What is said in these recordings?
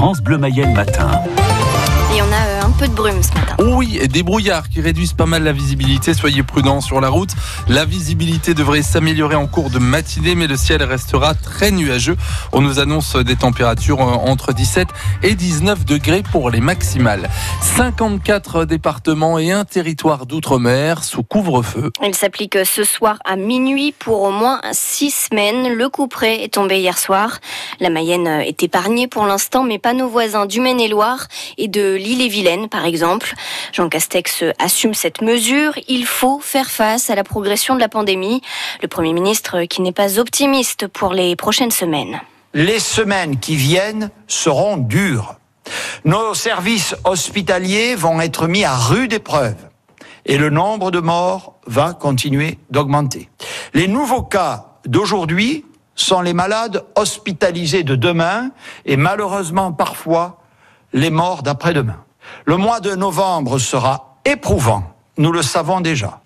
France Bleu Mayenne matin. Peu de brume ce matin. Oui, et des brouillards qui réduisent pas mal la visibilité. Soyez prudents sur la route. La visibilité devrait s'améliorer en cours de matinée, mais le ciel restera très nuageux. On nous annonce des températures euh, entre 17 et 19 degrés pour les maximales. 54 départements et un territoire d'outre-mer sous couvre-feu. Il s'applique ce soir à minuit pour au moins six semaines. Le coup près est tombé hier soir. La Mayenne est épargnée pour l'instant, mais pas nos voisins du Maine-et-Loire et de l'île-et-Vilaine, par exemple. Jean Castex assume cette mesure. Il faut faire face à la progression de la pandémie. Le Premier ministre qui n'est pas optimiste pour les prochaines semaines. Les semaines qui viennent seront dures. Nos services hospitaliers vont être mis à rude épreuve et le nombre de morts va continuer d'augmenter. Les nouveaux cas d'aujourd'hui sont les malades hospitalisés de demain et malheureusement parfois les morts d'après-demain. Le mois de novembre sera éprouvant, nous le savons déjà.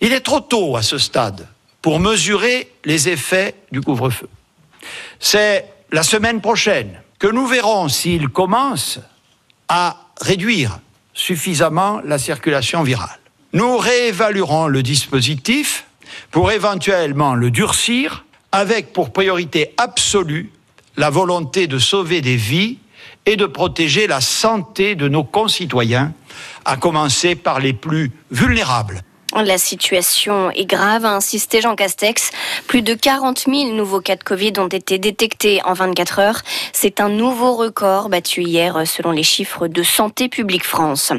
Il est trop tôt à ce stade pour mesurer les effets du couvre-feu. C'est la semaine prochaine que nous verrons s'il commence à réduire suffisamment la circulation virale. Nous réévaluerons le dispositif pour éventuellement le durcir avec pour priorité absolue la volonté de sauver des vies et de protéger la santé de nos concitoyens, à commencer par les plus vulnérables. La situation est grave, a insisté Jean Castex. Plus de 40 000 nouveaux cas de Covid ont été détectés en 24 heures. C'est un nouveau record battu hier selon les chiffres de Santé publique France.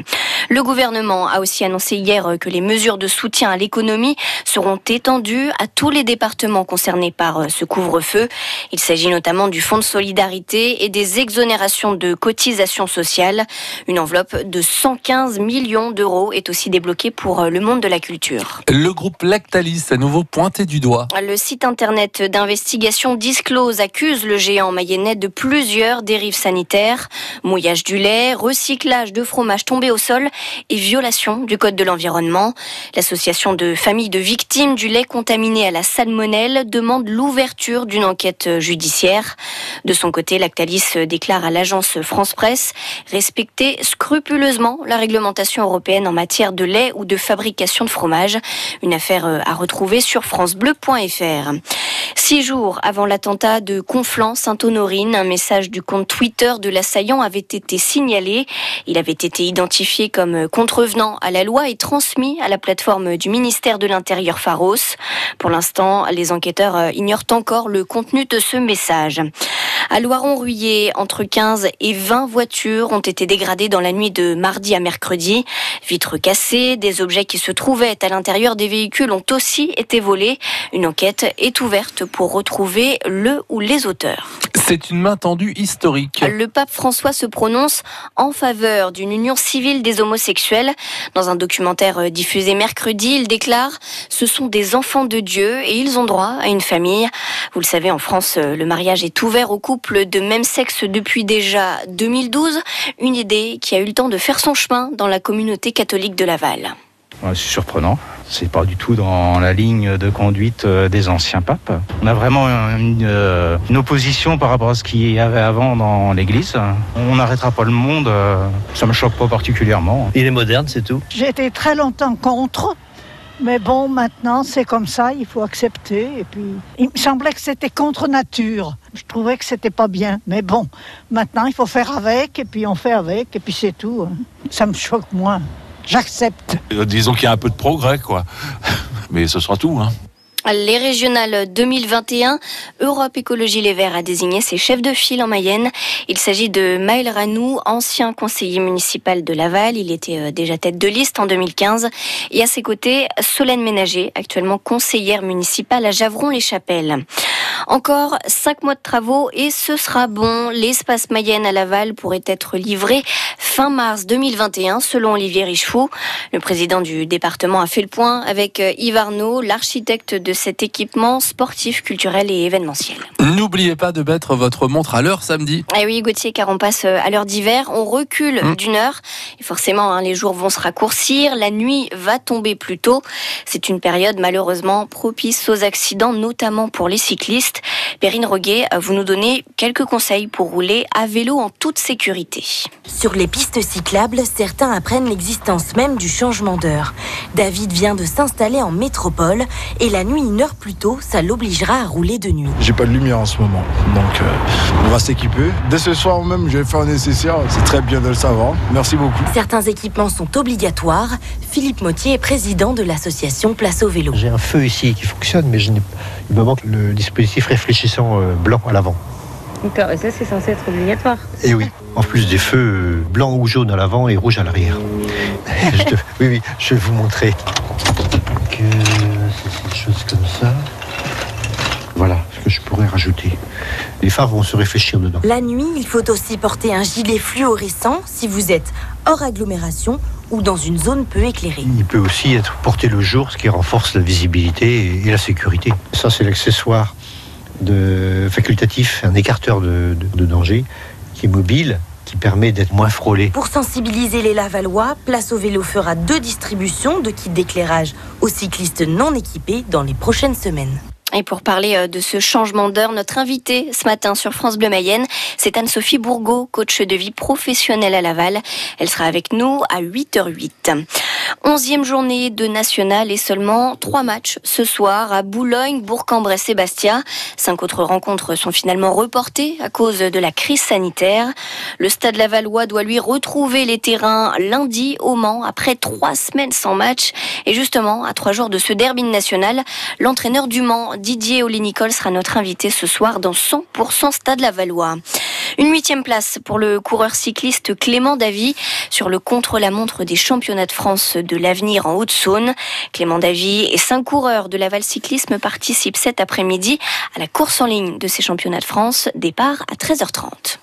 Le gouvernement a aussi annoncé hier que les mesures de soutien à l'économie seront étendues à tous les départements concernés par ce couvre-feu. Il s'agit notamment du fonds de solidarité et des exonérations de cotisations sociales. Une enveloppe de 115 millions d'euros est aussi débloquée pour le monde de la Le groupe Lactalis à nouveau pointé du doigt. Le site internet d'investigation Disclose accuse le géant mayennais de plusieurs dérives sanitaires, mouillage du lait, recyclage de fromage tombé au sol et violation du code de l'environnement. L'association de familles de victimes du lait contaminé à la salmonelle demande l'ouverture d'une enquête judiciaire. De son côté, Lactalis déclare à l'agence France Presse respecter scrupuleusement la réglementation européenne en matière de lait ou de fabrication de fromage. Une affaire euh, à retrouver sur francebleu.fr. Six jours avant l'attentat de Conflans-Sainte-Honorine, un message du compte Twitter de l'assaillant avait été signalé. Il avait été identifié comme contrevenant à la loi et transmis à la plateforme du ministère de l'Intérieur Pharos. Pour l'instant, les enquêteurs euh, ignorent encore le contenu de ce message. À Loiron-Ruyer, entre 15 et 20 voitures ont été dégradées dans la nuit de mardi à mercredi. Vitres cassées, des objets qui se trouvaient à l'intérieur des véhicules ont aussi été volés. Une enquête est ouverte pour retrouver le ou les auteurs. C'est une main tendue historique. Le pape François se prononce en faveur d'une union civile des homosexuels. Dans un documentaire diffusé mercredi, il déclare Ce sont des enfants de Dieu et ils ont droit à une famille. Vous le savez, en France, le mariage est ouvert aux couples de même sexe depuis déjà 2012. Une idée qui a eu le temps de faire son chemin dans la communauté catholique de Laval. C'est surprenant. C'est pas du tout dans la ligne de conduite euh, des anciens papes. On a vraiment une, euh, une opposition par rapport à ce qu'il y avait avant dans l'Église. On n'arrêtera pas le monde. euh, Ça me choque pas particulièrement. Il est moderne, c'est tout. J'ai été très longtemps contre, mais bon, maintenant c'est comme ça, il faut accepter. Et puis, il me semblait que c'était contre nature. Je trouvais que c'était pas bien, mais bon, maintenant il faut faire avec, et puis on fait avec, et puis c'est tout. hein. Ça me choque moins. J'accepte. Euh, Disons qu'il y a un peu de progrès, quoi. Mais ce sera tout, hein. Les régionales 2021, Europe Écologie Les Verts a désigné ses chefs de file en Mayenne. Il s'agit de Maël Ranou, ancien conseiller municipal de Laval. Il était euh, déjà tête de liste en 2015. Et à ses côtés, Solène Ménager, actuellement conseillère municipale à Javron-les-Chapelles. Encore cinq mois de travaux et ce sera bon. L'espace Mayenne à Laval pourrait être livré fin mars 2021 selon Olivier Richefou. Le président du département a fait le point avec euh, Yves Arnaud, l'architecte de cet équipement sportif, culturel et événementiel. Nous N'oubliez pas de mettre votre montre à l'heure samedi. Ah oui, Gauthier, car on passe euh, à l'heure d'hiver, on recule Mmh. d'une heure. Et forcément, hein, les jours vont se raccourcir, la nuit va tomber plus tôt. C'est une période malheureusement propice aux accidents, notamment pour les cyclistes. Perrine Roguet, euh, vous nous donnez quelques conseils pour rouler à vélo en toute sécurité. Sur les pistes cyclables, certains apprennent l'existence même du changement d'heure. David vient de s'installer en métropole et la nuit une heure plus tôt, ça l'obligera à rouler de nuit. J'ai pas de lumière en ce moment, donc euh, on va s'équiper. Dès ce soir même, je vais faire un nécessaire. C'est très bien de le savoir. Merci beaucoup. Certains équipements sont obligatoires. Philippe Mottier est président de l'association Place au vélo. J'ai un feu ici qui fonctionne, mais je n'ai- il me manque le dispositif réfléchissant euh, blanc à l'avant. D'accord, et ça c'est censé être obligatoire. Et oui, en plus des feux euh, blancs ou jaunes à l'avant et rouges à l'arrière. Oui, oui, je vais vous montrer. Donc, euh, c'est des choses comme ça. Rajouter. Les phares vont se réfléchir dedans. La nuit, il faut aussi porter un gilet fluorescent si vous êtes hors agglomération ou dans une zone peu éclairée. Il peut aussi être porté le jour, ce qui renforce la visibilité et, et la sécurité. Ça, c'est l'accessoire de facultatif, un écarteur de, de- de danger qui est mobile, qui permet d'être moins frôlé. Pour sensibiliser les Lavallois, Place au vélo fera deux distributions de kits d'éclairage aux cyclistes non équipés dans les prochaines semaines. Et pour parler euh, de ce changement d'heure, notre invitée ce matin sur France Bleu Mayenne, c'est Anne-Sophie Bourgault, coach de vie professionnelle à Laval. Elle sera avec nous à 8h08. Onzième journée de national et seulement trois matchs ce soir à Boulogne, Bourg-en-Bresse et Bastia. Cinq autres rencontres sont finalement reportées à cause de la crise sanitaire. Le Stade Lavallois doit lui retrouver les terrains lundi au Mans après trois semaines sans match. Et justement, à trois jours de ce derby national, l'entraîneur du Mans, Didier Oli-Nicole, sera notre invité ce soir dans 100% Stade Lavallois. Une huitième place pour le coureur cycliste Clément Davy sur le contre-la-montre des championnats de France de l'avenir en Haute-Saône. Clément Davy et cinq coureurs de Laval Cyclisme participent cet après-midi à la course en ligne de ces championnats de France. Départ à 13h30.